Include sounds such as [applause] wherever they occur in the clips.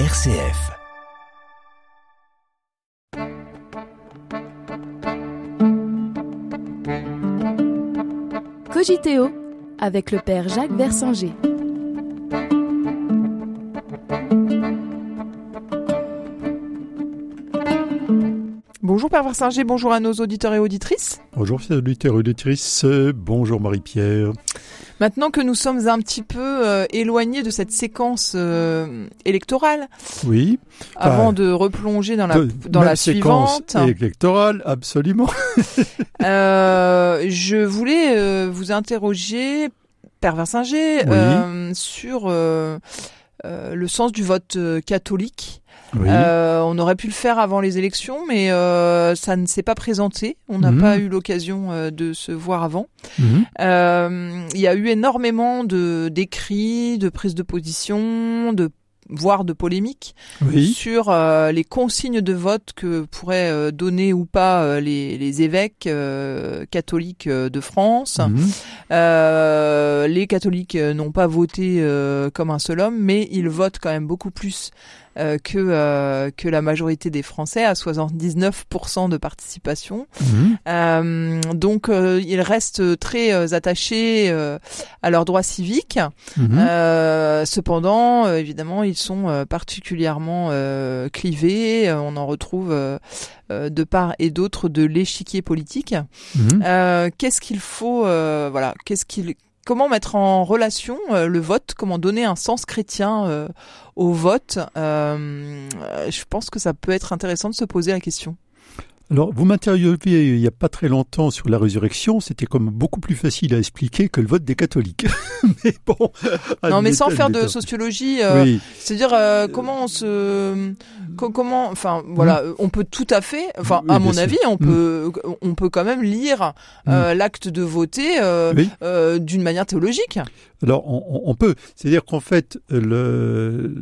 RCF. Cogiteo avec le père Jacques Versanger. Bonjour Père Versinger, bonjour à nos auditeurs et auditrices. Bonjour chers auditeurs et auditrices, bonjour Marie-Pierre. Maintenant que nous sommes un petit peu euh, éloignés de cette séquence euh, électorale, oui, avant de replonger dans la de- dans la séquence suivante, électorale, absolument. [laughs] euh, je voulais vous interroger, Père Versinger, Oui. sur le sens du vote catholique. Oui, Euh, on aurait pu le faire avant les élections, mais euh, ça ne s'est pas présenté. On n'a Mhm. pas eu l'occasion euh, de se voir avant. Mhm. Euh, il y a eu énormément de d'écrits, de prises de position, de voire de polémiques oui, sur euh, les consignes de vote que pourraient euh, donner ou pas euh, les, les évêques catholiques de France. Mhm. Euh, les catholiques n'ont pas voté comme un seul homme, mais ils votent quand même beaucoup plus euh, que euh, que la majorité des Français, à 79% de participation. Mhm. Euh, donc euh, ils restent très attachés à leurs droits civiques. Mhm. Cependant, évidemment, ils sont particulièrement clivés. On en retrouve de part et d'autre de l'échiquier politique. Mhm. Qu'est-ce qu'il faut, voilà, qu'est-ce qu'il, comment mettre en relation euh, le vote, comment donner un sens chrétien euh, au vote Euh, Je pense que ça peut être intéressant de se poser la question. Alors, vous m'interviewez il n'y a pas très longtemps sur la résurrection, c'était comme beaucoup plus facile à expliquer que le vote des catholiques. [laughs] mais bon. non, mais sans faire de sociologie. euh, Oui, C'est-à-dire euh, comment on se co- comment enfin voilà on peut tout à fait enfin Mmh. Oui, à mon sûr. avis on Mm. peut on peut quand même lire euh, l'acte de voter oui. d'une manière théologique Alors, on, on- peut. C'est-à-dire qu'en fait, il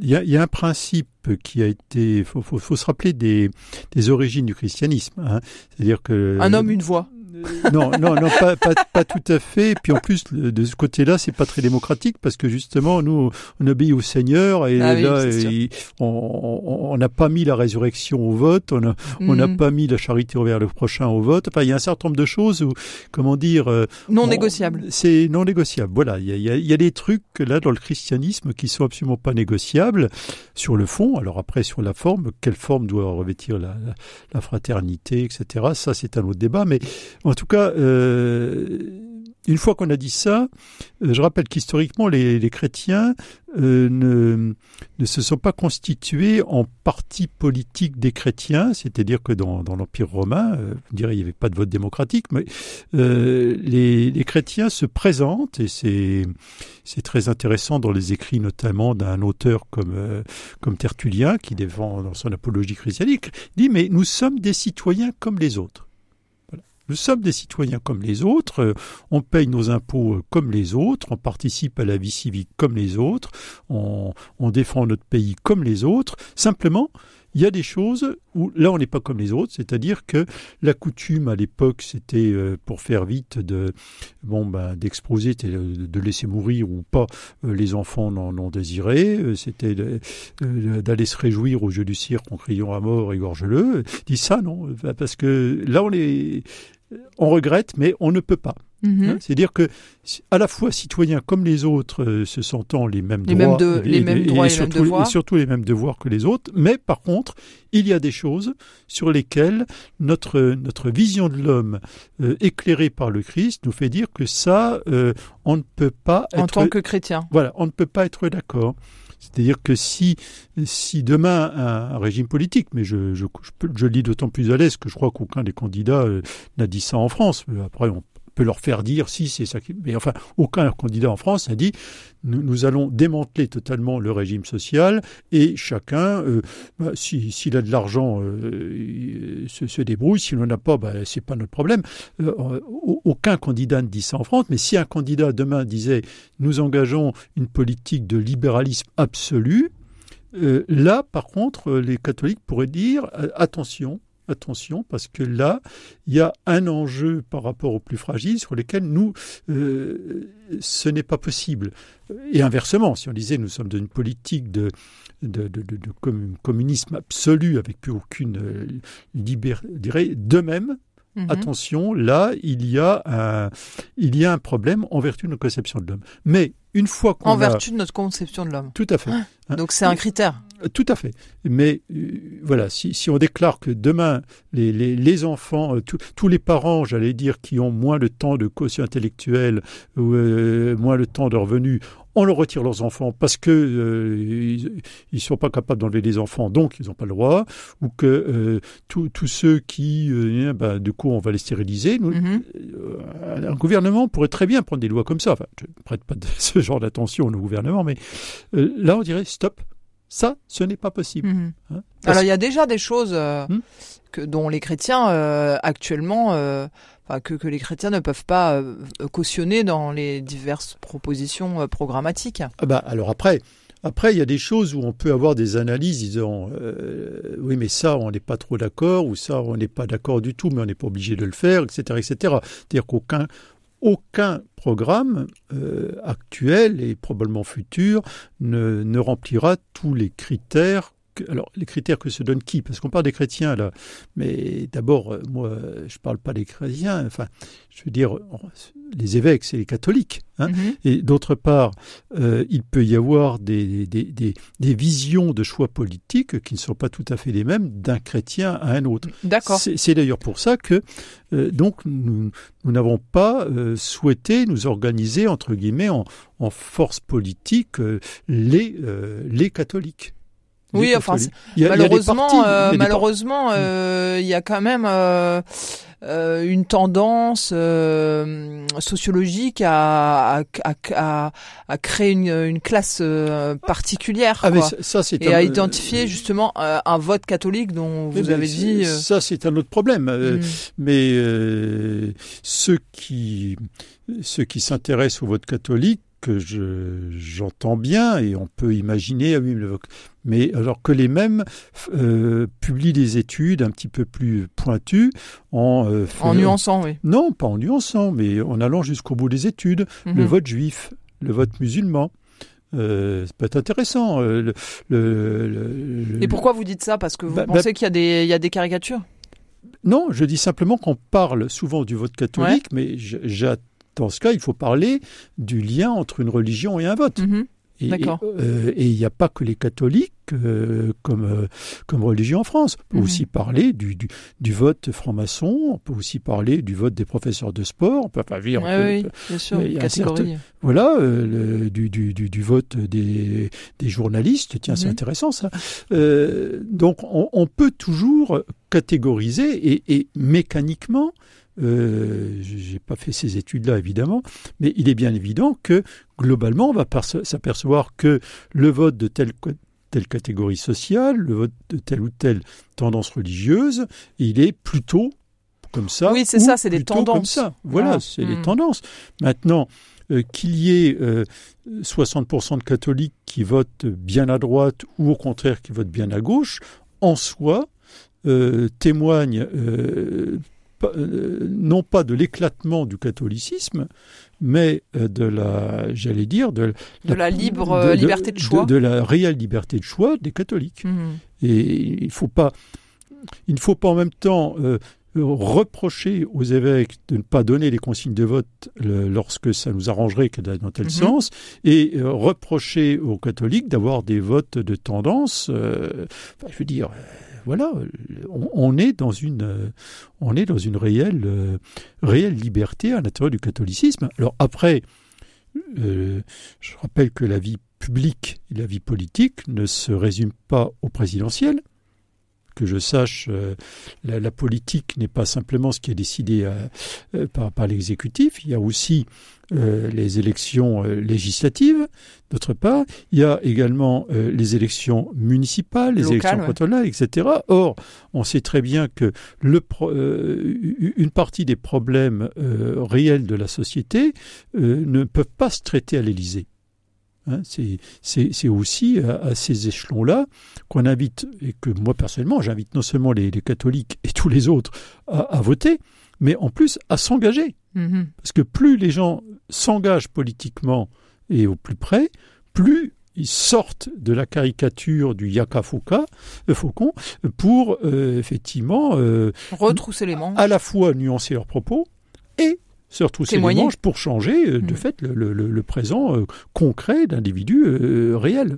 y a, un principe qui a été. faut, faut, se rappeler des, des origines du christianisme. hein. C'est-à-dire que un homme une voix non, non, non, pas, pas, pas tout à fait. Puis en plus, de ce côté-là, c'est pas très démocratique parce que justement, nous, on obéit au Seigneur et Ah oui, là, on n'a pas mis la résurrection au vote, on n'a Mm. pas mis la charité envers le prochain au vote. Enfin, il y a un certain nombre de choses où, comment dire, euh, non on- négociable C'est non négociable. Voilà, il y a, il y a- il y a des trucs là dans le christianisme qui sont absolument pas négociables sur le fond. Alors après, sur la forme, quelle forme doit revêtir la, la- la fraternité, etc. Ça, c'est un autre débat. Mais en tout cas, euh, une fois qu'on a dit ça, euh, je rappelle qu'historiquement, les, chrétiens euh, ne, se sont pas constitués en parti politique des chrétiens, c'est-à-dire que dans, l'Empire romain, euh, n'y avait pas de vote démocratique, mais les, chrétiens se présentent, et c'est très intéressant dans les écrits notamment d'un auteur comme, comme Tertullien, qui défend dans son apologie christianique, dit, mais nous sommes des citoyens comme les autres. Nous sommes des citoyens comme les autres, euh, on paye nos impôts euh, comme les autres, on participe à la vie civique comme les autres, on défend notre pays comme les autres. Simplement, il y a des choses où là on n'est pas comme les autres, c'est-à-dire que la coutume à l'époque c'était euh, pour faire vite de bon ben d'exposer, de laisser mourir ou pas euh, les enfants non, non désirés, euh, c'était euh, d'aller se réjouir au jeu du cirque en criant à mort égorge-le. Dit ça non, parce que là on est on regrette mais on ne peut pas. Mhm. Hein, C'est-à-dire que à la fois citoyens comme les autres, euh, se sentant les mêmes Les droits, mêmes de- les mêmes droits et les mêmes et surtout les mêmes devoirs que les autres, mais par contre, il y a des choses sur lesquelles notre notre vision de l'homme euh, éclairée par le Christ nous fait dire que ça, euh, on ne peut pas en être tant que chrétien voilà, on ne peut pas être d'accord. C'est-à-dire que si, si demain un, un régime politique, mais je, je, je, dis d'autant plus à l'aise que je crois qu'aucun des candidats euh, n'a dit ça en France. Euh, Après, on peut leur faire dire si c'est ça qui... Mais enfin, aucun candidat en France a dit nous, nous allons démanteler totalement le régime social et chacun, euh, bah, si- s'il a de l'argent, euh, se, se débrouille. S'il n'en a pas, bah, c'est pas notre problème. Euh, au- aucun candidat ne dit ça en France, mais si un candidat demain disait nous engageons une politique de libéralisme absolu, euh, là, par contre, les catholiques pourraient dire attention, attention, parce que là, il y a un enjeu par rapport aux plus fragiles sur lesquels nous, euh, ce n'est pas possible. Et inversement, si on disait nous sommes dans une politique de, de, de, de, communisme absolu avec plus aucune euh, liberté, de même, Mhm. Attention, là, il y, a un, il y a un problème en vertu de notre conception de l'homme. Mais une fois qu'on En vertu de notre conception de l'homme. Tout à fait. Ah, hein? donc c'est un critère. Euh, tout à fait. Mais euh, voilà, si, si, on déclare que demain, les, les, les enfants, euh, tous les parents, j'allais dire, qui ont moins de temps de quotient intellectuel ou moins le temps de revenus, on leur retire leurs enfants parce que euh, ils, ne sont pas capables d'enlever les enfants, donc ils n'ont pas le droit, ou que euh, tous ceux qui, euh, eh ben, du coup, on va les stériliser. Nous, mhm. un gouvernement pourrait très bien prendre des lois comme ça. Enfin, je ne prête pas de [laughs] ce genre d'attention au gouvernement, mais là, on dirait stop. Ça, ce n'est pas possible. Mhm. Hein, Alors, il y a déjà des choses hmm que, dont les chrétiens actuellement que, que, les chrétiens ne peuvent pas euh, cautionner dans les diverses propositions euh, programmatiques. Ah bah, alors après, après, il y a des choses où on peut avoir des analyses disant euh, oui, mais ça, on n'est pas trop d'accord, ou ça, on n'est pas d'accord du tout, mais on n'est pas obligé de le faire, etc., etc. C'est-à-dire qu'aucun aucun programme actuel et probablement futur ne, ne remplira tous les critères alors, les critères que se donne qui? Parce qu'on parle des chrétiens, là. Mais d'abord, euh, moi, je ne parle pas des chrétiens. Enfin, je veux dire, les évêques, c'est les catholiques. Hein. Mm-hmm. Et d'autre part, euh, il peut y avoir des, des, des, des, visions de choix politiques qui ne sont pas tout à fait les mêmes d'un chrétien à un autre. D'accord. C'est d'ailleurs pour ça que, euh, donc, nous n'avons pas souhaité nous organiser, entre guillemets, en, en force politique, les, les catholiques. Oui, enfin, malheureusement, euh, malheureusement, mm. euh, il y a quand même euh, euh une tendance euh, sociologique à, à, à, à, créer une, une classe particulière, ah, quoi. Ça, et à identifier justement un vote catholique dont vous avez dit. Ça, c'est un autre problème. Mm. Mais ceux qui ceux qui s'intéressent au vote catholique que j'entends bien et on peut imaginer, ah mais alors que les mêmes euh, publient des études un petit peu plus pointues en euh, en nuançant, oui. Non, pas en nuançant, mais en allant jusqu'au bout des études. Le mhm. vote juif, le vote musulman. Euh, ça peut être intéressant. Euh, le, et pourquoi vous dites ça? Parce que vous bah, pensez bah qu'il y y a des caricatures? Non, je dis simplement qu'on parle souvent du vote catholique, mais j'attends dans ce cas, il faut parler du lien entre une religion et un vote. Euh, et il n'y a pas que les catholiques euh, comme, euh, comme religion en France. On peut mhm. aussi parler du, du, vote franc-maçon, on peut aussi parler du vote des professeurs de sport, on peut pas dire. oui, bien sûr, voilà, du, du, du, vote des, des journalistes, tiens, c'est mhm. intéressant ça. donc on, on, peut toujours catégoriser et, et mécaniquement euh, j'ai pas fait ces études-là évidemment, mais il est bien évident que globalement on va s'apercevoir que le vote de telle, telle catégorie sociale, le vote de telle ou telle tendance religieuse, il est plutôt comme ça. Oui, c'est ça, c'est des tendances. Comme ça. Voilà, c'est les hmm. tendances. Maintenant, euh, qu'il y ait 60% euh, de catholiques qui votent bien à droite ou au contraire qui votent bien à gauche, en soi, euh, témoigne euh, non pas de l'éclatement du catholicisme, mais euh, de la, j'allais dire, de, la, libre liberté de choix, de, la réelle liberté de choix des catholiques. Mhm. Et il faut pas, il ne faut pas en même temps euh, reprocher aux évêques de ne pas donner les consignes de vote lorsque ça nous arrangerait dans tel mhm. sens, et reprocher aux catholiques d'avoir des votes de tendance. je veux dire voilà, on, est dans une, on est dans une réelle, euh, réelle liberté à l'intérieur du catholicisme. Alors après, euh, je rappelle que la vie publique et la vie politique ne se résument pas au présidentiel que je sache, euh, la, politique n'est pas simplement ce qui est décidé euh, euh, par, l'exécutif. Il y a aussi les élections législatives, d'autre part. Il y a également les élections municipales, les élections cantonales, etc. Or, on sait très bien que le une partie des problèmes réels de la société ne peuvent pas se traiter à l'Élysée. Hein, c'est aussi à, ces échelons-là qu'on invite, et que moi personnellement j'invite non seulement les, catholiques et tous les autres à, voter, mais en plus à s'engager. Mm-hmm. Parce que plus les gens s'engagent politiquement et au plus près, plus ils sortent de la caricature du Yaka Fouca, euh, Faucon pour euh, effectivement euh, retrousser les manches, à la fois nuancer leurs propos et se retrousser les manches pour changer de mm. fait le, présent concret d'individus réels.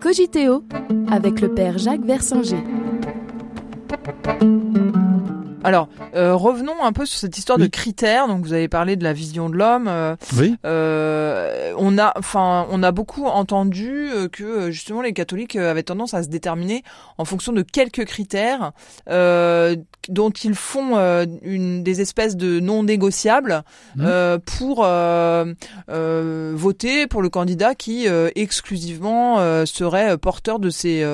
Cogiteo avec le père Jacques Versinger. Alors, euh, revenons un peu sur cette histoire de critères. Donc, vous avez parlé de la vision de l'homme. Euh, oui. Euh, on a, enfin, on a beaucoup entendu que justement les catholiques avaient tendance à se déterminer en fonction de quelques critères dont ils font une des espèces de non négociables mmh. pour voter pour le candidat qui exclusivement serait porteur de ces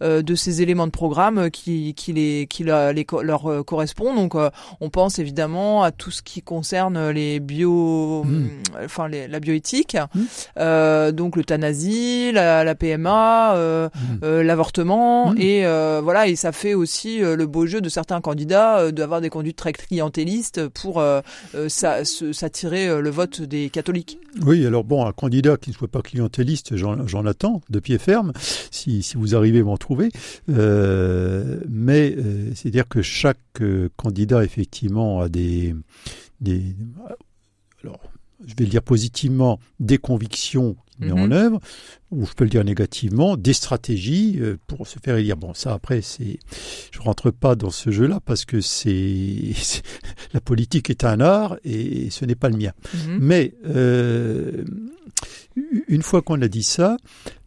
de ces éléments de programme qui qui les qui les, leur correspondent donc, euh, on pense évidemment à tout ce qui concerne les bio, hmm. euh, enfin la bioéthique, hmm. euh, donc l'euthanasie, la, la PMA, hmm. l'avortement, et voilà. Et ça fait aussi le beau jeu de certains candidats d'avoir des conduites très clientélistes pour s'attirer le vote des catholiques. Oui, alors bon, un candidat qui ne soit pas clientéliste, j'en attends de pied ferme, si, si vous arrivez à m'en trouver. mais c'est-à-dire que chaque candidat effectivement des, des alors, je vais le dire positivement, des convictions qu'il met en mhm. œuvre, ou je peux le dire négativement, des stratégies euh, pour se faire élire. Bon, ça après, c'est, je rentre pas dans ce jeu-là parce que c'est, [laughs] la politique est un art et ce n'est pas le mien. Mhm. Mais euh, une fois qu'on a dit ça,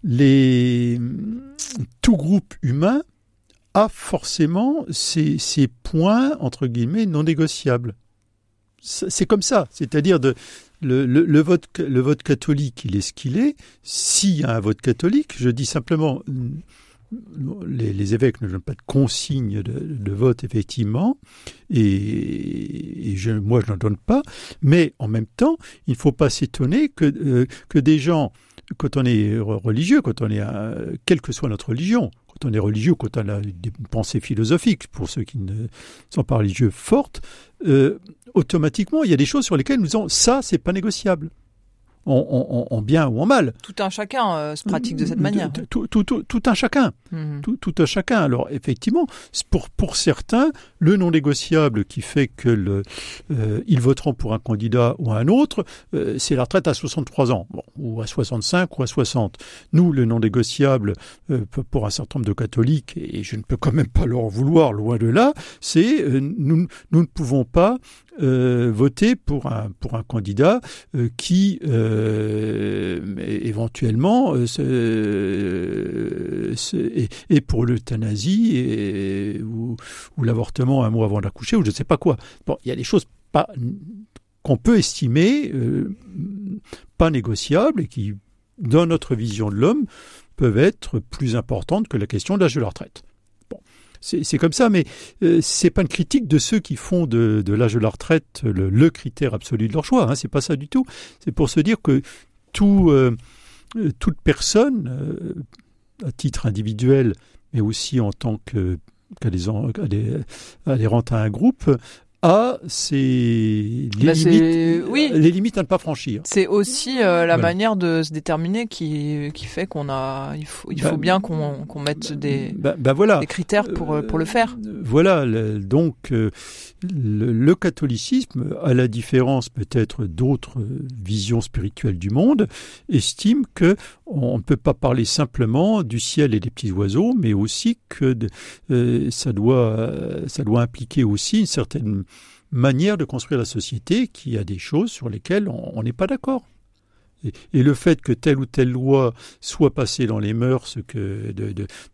les, tout groupe humain a forcément ces, points, entre guillemets, non négociables. C'est comme ça, c'est-à-dire le, vote, le catholique, il est ce qu'il est. S'il y a un vote catholique, je dis simplement, les, évêques ne donnent pas de consigne de, vote, effectivement, et, moi je n'en donne pas, mais en même temps, il ne faut pas s'étonner que, euh, que des gens, quand on est religieux, quand on est, quelle que soit notre religion, quand on est religieux, quand on a des pensées philosophiques, pour ceux qui ne sont pas religieux fortes, euh, automatiquement, il y a des choses sur lesquelles nous disons ça, c'est pas négociable en, bien ou en mal. Tout un chacun euh, se pratique de cette manière. Tout, un chacun. Mhm. Tout, un chacun. Alors effectivement, pour, pour certains, le non négociable qui fait que le, euh, ils voteront pour un candidat ou un autre, euh, c'est la retraite à 63 ans, ou à 65 ou à 60. Nous, le non négociable pour un certain nombre de catholiques, et je ne peux quand même pas leur vouloir, loin de là, c'est nous, nous ne pouvons pas euh, voter pour un pour un candidat euh, qui euh, éventuellement est, pour l'euthanasie ou l'avortement un mois avant d'accoucher ou je ne sais pas quoi. Bon, il y a des choses pas qu'on peut estimer pas négociables et qui, dans notre vision de l'homme, peuvent être plus importantes que la question de l'âge de la retraite c'est comme ça, mais euh, c'est pas une critique de ceux qui font de, l'âge de la retraite le, critère absolu de leur choix. Hein, c'est pas ça du tout. C'est pour se dire que tout, euh, toute personne, euh, à titre individuel, mais aussi en tant que à un groupe, a ses bah, limites, oui. les limites à ne pas franchir. C'est aussi euh, la manière de se déterminer qui, qui fait qu'on a, il faut, il faut bah, bien qu'on qu'on mette des, bah, voilà. des critères pour, euh, pour le faire. Voilà, donc euh, le, catholicisme, à la différence peut-être d'autres visions spirituelles du monde, estime que on ne peut pas parler simplement du ciel et des petits oiseaux, mais aussi que ça doit ça doit impliquer aussi une certaine manière de construire la société qui a des choses sur lesquelles on n'est pas d'accord. Et, le fait que telle ou telle loi soit passée dans les mœurs que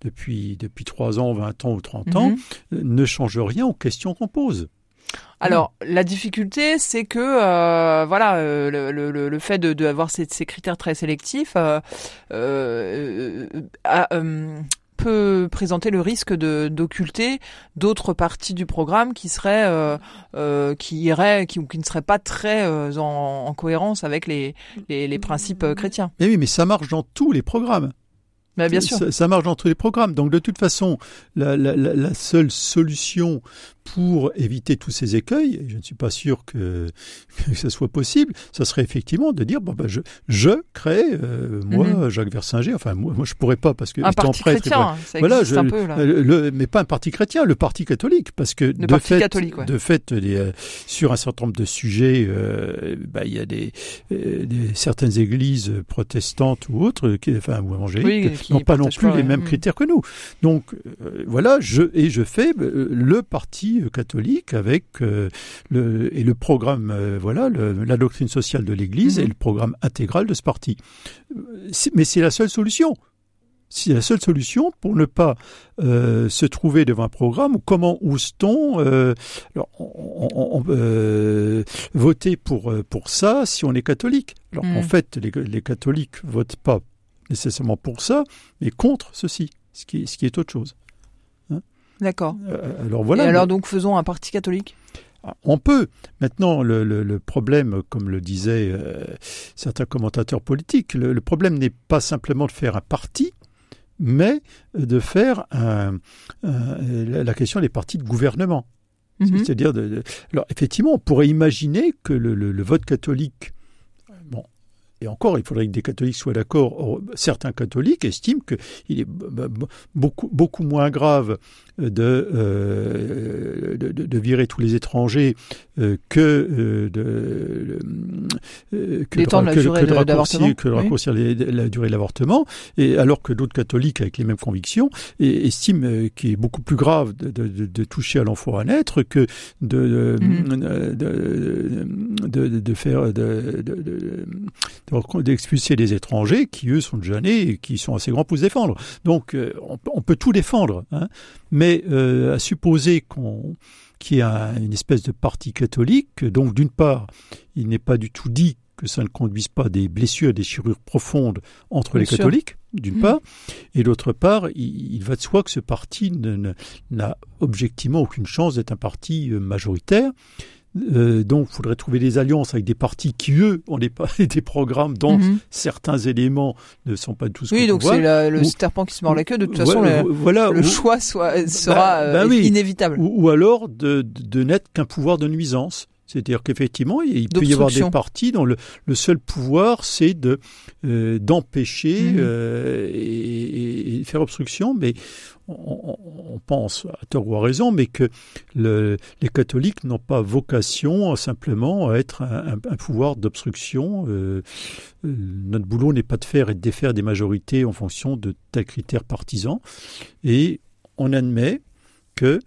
depuis, depuis 3 ans, 20 ans ou 30 ans mhm. ne change rien aux questions qu'on pose. Alors la difficulté, c'est que euh, voilà euh, le, le, fait de d'avoir ces, ces, critères très sélectifs euh, peut présenter le risque de d'occulter d'autres parties du programme qui seraient euh, euh, qui iraient qui, qui ne seraient pas très euh, en, en, cohérence avec les les, les principes euh, chrétiens. Mais oui, mais ça marche dans tous les programmes. Mais bien sûr. Ça, ça, marche dans tous les programmes. Donc de toute façon, la, la, la seule solution pour éviter tous ces écueils, et je ne suis pas sûr que, [laughs] que ce soit possible, ça serait effectivement de dire bon ben je, je crée euh, moi mm -hmm. Jacques Versinger, enfin moi, moi je pourrais pas parce que un parti prêtre, chrétien, ça voilà, je, un peu là. Le, mais pas un parti chrétien, le parti catholique parce que le de fait ouais. de fait les, euh, sur un certain nombre de sujets, euh, bah, il y a des, euh, des, certaines églises protestantes ou autres qui enfin ou évangéliques oui, n'ont pas non plus pas, les mêmes mmh. critères que nous. Donc euh, voilà, je et je fais le parti catholique avec euh, le, et le programme, euh, voilà, le, la doctrine sociale de l'Église mmh. et le programme intégral de ce parti. Mais c'est la seule solution. C'est la seule solution pour ne pas euh, se trouver devant un programme comment ose-t-on euh, euh, voter pour, pour ça si on est catholique? Alors mmh. en fait, les, les catholiques votent pas nécessairement pour ça, mais contre ceci, ce qui, ce qui est autre chose. D'accord. Euh, alors voilà. Et alors donc faisons un parti catholique? On peut. Maintenant, le, le, le problème, comme le disaient euh, certains commentateurs politiques, le, le problème n'est pas simplement de faire un parti, mais de faire un, un, la question des partis de gouvernement. Mm -hmm. C'est-à-dire, de, de, alors effectivement, on pourrait imaginer que le, vote catholique et encore, il faudrait que des catholiques soient d'accord. Certains catholiques estiment qu'il est beaucoup, moins grave de, euh, de, virer tous les étrangers euh, que euh, de, euh, que, de, raccourcir, les, la durée de l'avortement, et alors que d'autres catholiques avec les mêmes convictions et, estiment euh, qu'il est beaucoup plus grave de, de, de toucher à l'enfant à naître que de, mm. de, de, faire de, d'expulser des étrangers qui eux sont déjà nés et qui sont assez grands pour se défendre. Donc euh, on, on, peut tout défendre, hein, mais euh, à supposer qu'on qu'il y a une espèce de parti catholique, donc d'une part, il n'est pas du tout dit que ça ne conduise pas des blessures, des chirures profondes entre Bien les sûr. catholiques, d'une mmh. part, et d'autre part, il, il, va de soi que ce parti n'a objectivement aucune chance d'être un parti euh, majoritaire. Euh, donc, il faudrait trouver des alliances avec des partis qui, eux, ont des, [laughs] des programmes dont mmh. certains éléments ne sont pas tous. Oui, donc c'est le ou, serpent qui se mord la queue. De toute façon, le, voilà, le ou, choix soit, sera bah, bah oui. inévitable. Ou, ou, alors de, de n'être qu'un pouvoir de nuisance. C'est-à-dire qu'effectivement, il peut y avoir des partis dont le, le seul pouvoir, c'est de euh, d'empêcher mmh. euh, et, et, faire obstruction, mais on, on, pense, à tort ou à raison, mais que le, les catholiques n'ont pas vocation simplement à être un, un, un pouvoir d'obstruction. Euh, notre boulot n'est pas de faire et de défaire des majorités en fonction de tels critères partisans, et on admet que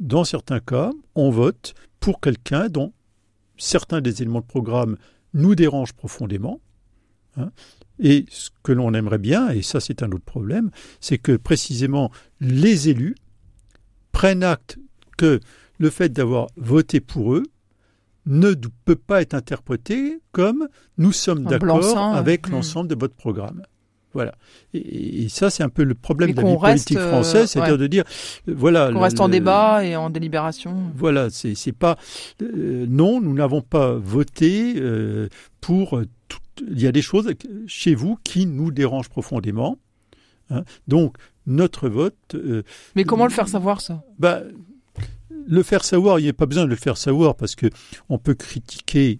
dans certains cas, on vote pour quelqu'un dont certains des éléments de programme nous dérangent profondément. Hein, et ce que l'on aimerait bien, et ça c'est un autre problème, c'est que précisément les élus prennent acte que le fait d'avoir voté pour eux ne peut pas être interprété comme nous sommes d'accord avec mmh. l'ensemble de votre programme. Voilà. Et, et ça, c'est un peu le problème de la vie politique euh, française, c'est-à-dire ouais. de dire, euh, voilà. Qu'on reste le, en débat et en délibération. Voilà, c'est, pas, euh, non, nous n'avons pas voté euh, pour. Tout, il y a des choses chez vous qui nous dérangent profondément. Hein. Donc, notre vote. Mais comment le faire savoir ça? Bah, le faire savoir, il n'y a pas besoin de le faire savoir parce que on peut critiquer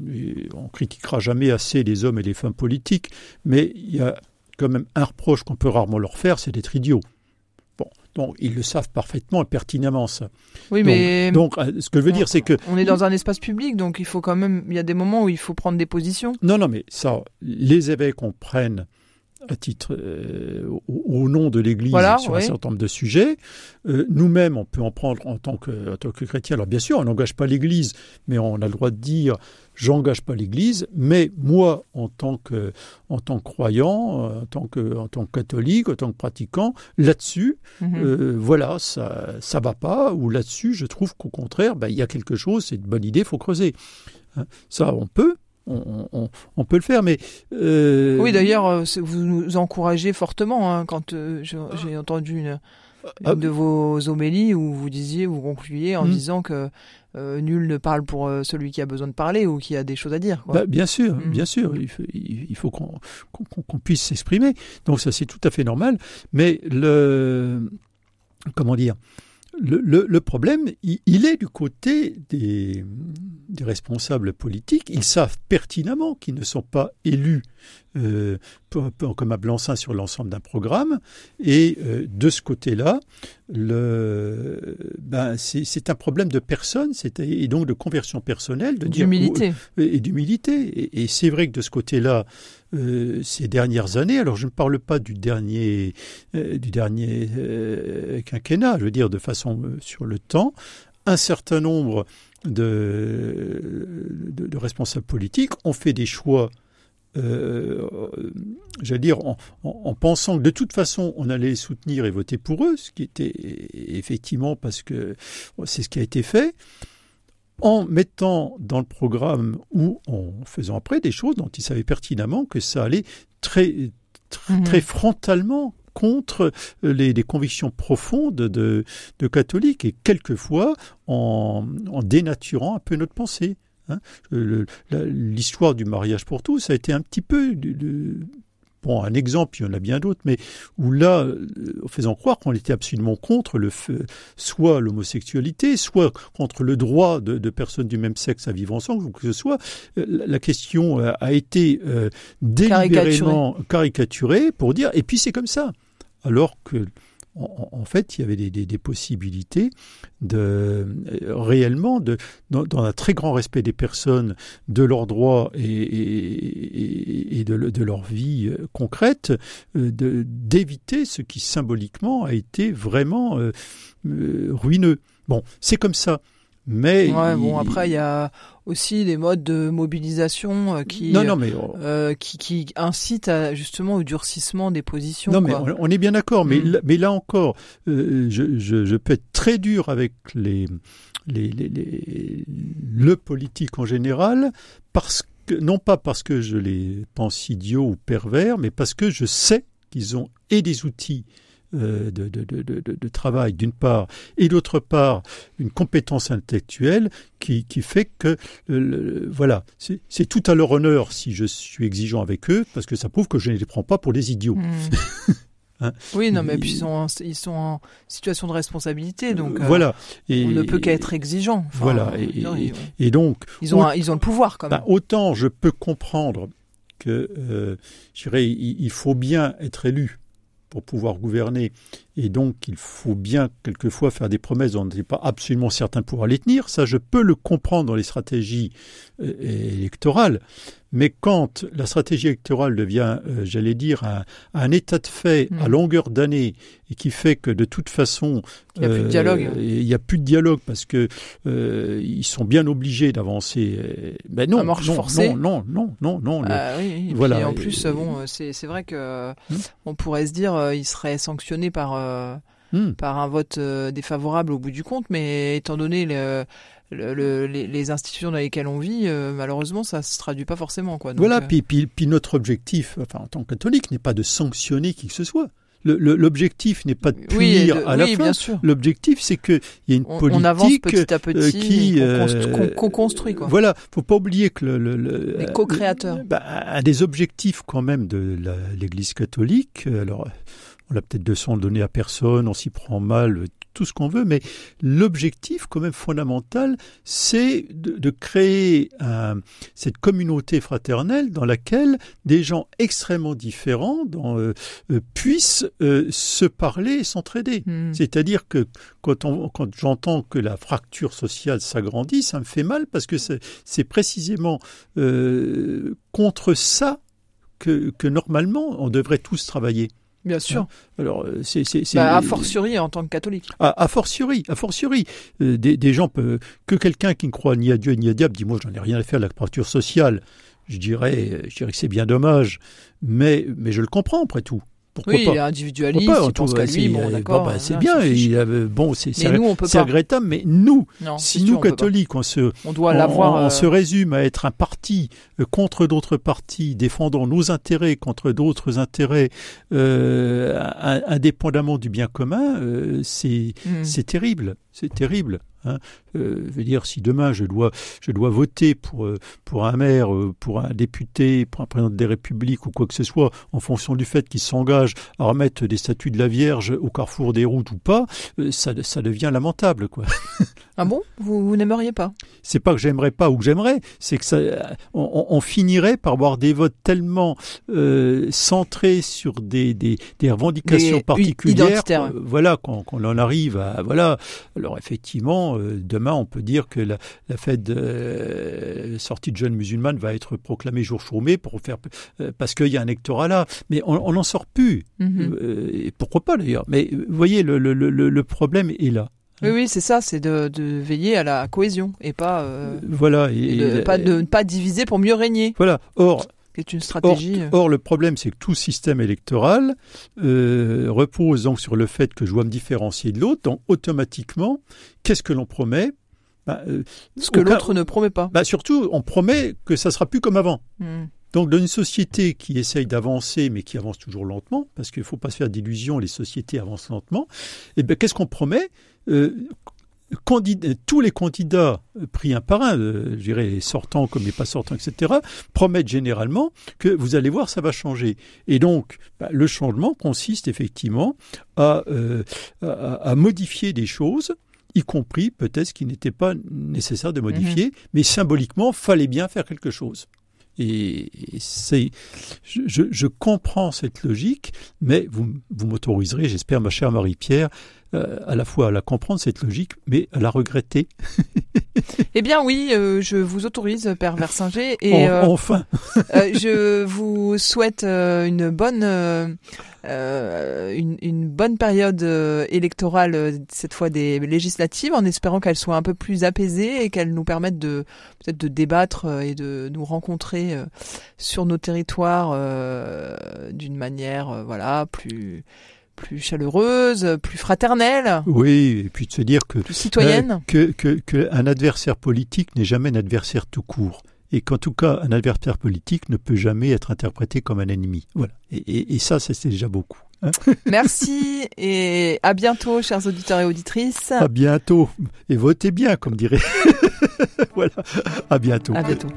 on critiquera jamais assez les hommes et les femmes politiques, mais il y a quand même un reproche qu'on peut rarement leur faire, c'est d'être idiots. Bon, donc ils le savent parfaitement et pertinemment ça. Oui, donc, mais donc euh, ce que je veux dire, c'est que on est dans un espace public, donc il faut quand même, il y a des moments où il faut prendre des positions. Non, non, mais ça, les évêques en prennent à titre euh, au, au, nom de l'Église voilà, sur oui. un certain nombre de sujets. Euh, Nous-mêmes, on peut en prendre en tant que, en tant que chrétien. Alors bien sûr, on n'engage pas l'Église, mais on a le droit de dire j'engage pas l'Église, mais moi, en tant que, en tant que croyant, euh, en tant que, en tant que catholique, en tant que pratiquant, là-dessus, mm -hmm. euh, voilà, ça, ça va pas. Ou là-dessus, je trouve qu'au contraire, ben, il y a quelque chose, c'est une bonne idée, faut creuser. Hein, ça, on peut. On, peut le faire, mais euh, oui. D'ailleurs, vous nous encouragez fortement hein, quand j'ai entendu une, ah, de vos homélies où vous disiez, vous concluiez en hmm. disant que euh, nul ne parle pour euh, celui qui a besoin de parler ou qui a des choses à dire. Bah, bien sûr, hmm. bien sûr, il faut, qu'on puisse s'exprimer. Donc ça c'est tout à fait normal. Mais le comment dire le, problème, il, est du côté des, responsables politiques. Ils savent pertinemment qu'ils ne sont pas élus euh, comme à Blanc-Seing sur l'ensemble d'un programme. Et euh, de ce côté-là, ben, c'est un problème de personne et donc de conversion personnelle. D'humilité. Et d'humilité. Et, c'est vrai que de ce côté-là, euh, ces dernières années, alors je ne parle pas du dernier, du dernier quinquennat, je veux dire de façon sur le temps, un certain nombre de, de responsables politiques ont fait des choix euh, j'allais dire, en, pensant que de toute façon on allait les soutenir et voter pour eux, ce qui était effectivement parce que c'est ce qui a été fait, en mettant dans le programme ou en faisant après des choses dont ils savaient pertinemment que ça allait très, très, mhm. frontalement contre les, convictions profondes de, de, catholiques et quelquefois en, en dénaturant un peu notre pensée. Hein. L'histoire du mariage pour tous a été un petit peu bon, un exemple, il y en a bien d'autres, mais où là, euh, faisant croire qu'on était absolument contre le soit l'homosexualité, soit contre le droit de, personnes du même sexe à vivre ensemble, ou que ce soit, euh, la question a été euh, délibérément caricaturée pour dire, et puis c'est comme ça. Alors que en, fait, il y avait des, possibilités de euh, réellement, de, dans, un très grand respect des personnes, de leurs droits et, de, leur vie euh, concrète, euh, d'éviter ce qui symboliquement a été vraiment ruineux. Bon, c'est comme ça. Mais bon après il y a aussi des modes de mobilisation euh, qui non, non, mais... Oh. euh, qui, qui incitent à, justement au durcissement des positions. Non mais on, est bien d'accord, mais, mm. là, mais là encore, euh, je, je, je, peux être très dur avec les, les, les, les, le politique en général parce que non pas parce que je les pense idiots ou pervers, mais parce que je sais qu'ils ont et des outils de, de, de, de, travail d'une part, et d'autre part une compétence intellectuelle qui, qui fait que, voilà, c'est tout à leur honneur si je suis exigeant avec eux, parce que ça prouve que je ne les prends pas pour des idiots. Hmm. [laughs] Hein? Oui, non, mais puis ils sont, en, ils sont en situation de responsabilité, donc euh, voilà. Et, on ne peut qu'être exigeant. voilà. Et, donc, ils ont, ils ont le pouvoir quand bah, même. autant je peux comprendre que, euh, je dirais, il, faut bien être élu pour pouvoir gouverner. Et donc, il faut bien quelquefois faire des promesses dont on n'est pas absolument certain pouvoir les tenir. Ça, je peux le comprendre dans les stratégies euh, électorales. Mais quand la stratégie électorale devient, euh, j'allais dire, un, état de fait à mm. longueur d'année et qui fait que de toute façon, il n'y a plus de dialogue. Euh, il n'y a plus de dialogue parce que euh, ils sont bien obligés d'avancer. Ben non, non, non, non, non, non, non, ah oui, voilà. Et en plus, bon, c'est vrai que hmm. on pourrait se dire, il serait sanctionné par. Hmm. par un vote défavorable au bout du compte, mais étant donné le, les, institutions dans lesquelles on vit, euh, malheureusement, ça se traduit pas forcément. Quoi. voilà, euh, puis, puis, notre objectif, enfin, en tant que catholique, n'est pas de sanctionner qui que ce soit. L'objectif n'est pas de punir à la fin. L'objectif, c'est qu'il y ait une politique on avance petit à petit qui qu'on construit. Quoi. Voilà, faut pas oublier que le, les co-créateurs. Bah, un des objectifs quand même de l'Église catholique, alors on l'a peut-être de son donné à personne, on s'y prend mal, tout ce qu'on veut, mais l'objectif quand même fondamental, c'est de, créer cette communauté fraternelle dans laquelle des gens extrêmement différents euh, euh, puissent euh, se parler et s'entraider. Hmm. C'est-à-dire que quand, quand j'entends que la fracture sociale s'agrandit, ça me fait mal parce que c'est précisément contre ça que, que normalement on devrait tous travailler. Bien sûr. Hein Alors, euh, c'est, c'est, bah, a fortiori en tant que catholique. A, fortiori, a fortiori. Euh, des, des, gens peuvent, que quelqu'un qui ne croit ni à Dieu ni à diable dit moi j'en ai rien à faire de la fracture sociale. Je dirais, je dirais que c'est bien dommage, mais mais je le comprends après tout. Pourquoi oui, pas il est individualiste, pas il pense Tout- qu'à c'est- lui, bon, d'accord. bah, c'est hein, bien. il avait- bon, c'est regrettable, mais nous, Non, si nous sûr, catholiques, on se On doit on, on euh, se résume à être un parti euh, contre d'autres partis, défendant nos intérêts contre d'autres intérêts, euh, in- indépendamment du bien commun, euh, c'est c'est terrible, c'est terrible. Hein. Euh, je veux dire, si demain je dois, je dois voter pour, euh, pour un maire, euh, pour un député, pour un président des républiques ou quoi que ce soit, en fonction du fait qu'il s'engage à remettre des statues de la Vierge au carrefour des routes ou pas, euh, ça, ça devient lamentable, quoi. [laughs] Ah bon? Vous, vous n'aimeriez pas? C'est pas que j'aimerais pas ou que j'aimerais, c'est que ça, on, finirait par avoir des votes tellement euh, centrés sur des, des, des revendications Des- particulières, euh, voilà, qu'on qu'on en arrive à, voilà. Alors effectivement, euh, demain on peut dire que la, la fête de euh, sortie de jeunes musulmanes va être proclamée jour chômé pour faire, euh, parce qu'il y a un électorat là, mais on n'en sort plus. Mhm. Euh, et pourquoi pas d'ailleurs Mais vous voyez, le, le, le, le problème est là. Oui, oui, c'est ça, c'est de, de veiller à la cohésion et pas, euh, Voilà. et Et, de, pas de ne pas diviser pour mieux régner, Voilà. Or, est une stratégie. euh. or, le problème, c'est que tout système électoral euh, repose donc sur le fait que je dois me différencier de l'autre. Donc, automatiquement, qu'est-ce que l'on promet? Bah, euh, ce que l'autre ne promet pas. bah, Surtout, on promet que ça sera plus comme avant. Hmm. Donc, dans une société qui essaye d'avancer, mais qui avance toujours lentement, parce qu'il ne faut pas se faire d'illusions, les sociétés avancent lentement, eh ben, qu'est-ce qu'on promet? Tous les candidats euh, pris un par un, euh, je dirais les sortants comme les pas sortants, etc., promettent généralement que vous allez voir, ça va changer. Et donc, bah, le changement consiste effectivement à, euh, à, à modifier des choses y compris peut-être ce qui n'était pas nécessaire de modifier, mais symboliquement, fallait bien faire quelque chose. Et c'est, je, je, je comprends cette logique, mais vous, vous m'autoriserez, j'espère, ma chère Marie-Pierre, euh, à la fois à la comprendre cette logique, mais à la regretter. [laughs] Eh bien oui, euh, je vous autorise, Père Versinger, et En- euh, enfin, je vous souhaite une bonne euh, une, une bonne période euh, électorale euh, cette fois des législatives, en espérant qu'elles soient un peu plus apaisées et qu'elles nous permettent de peut-être de débattre et de nous rencontrer sur nos territoires d'une manière voilà plus plus chaleureuse, plus fraternelle, oui, et puis de se dire que plus citoyenne. Euh, que, que, que un adversaire politique n'est jamais un adversaire tout court. Et qu'en tout cas, un adversaire politique ne peut jamais être interprété comme un ennemi. Voilà. Et, et, et ça, ça, c'est déjà beaucoup. hein. [laughs] Merci et à bientôt, chers auditeurs et auditrices. À bientôt. Et votez bien, comme dirait. [laughs] voilà. À bientôt. À bientôt.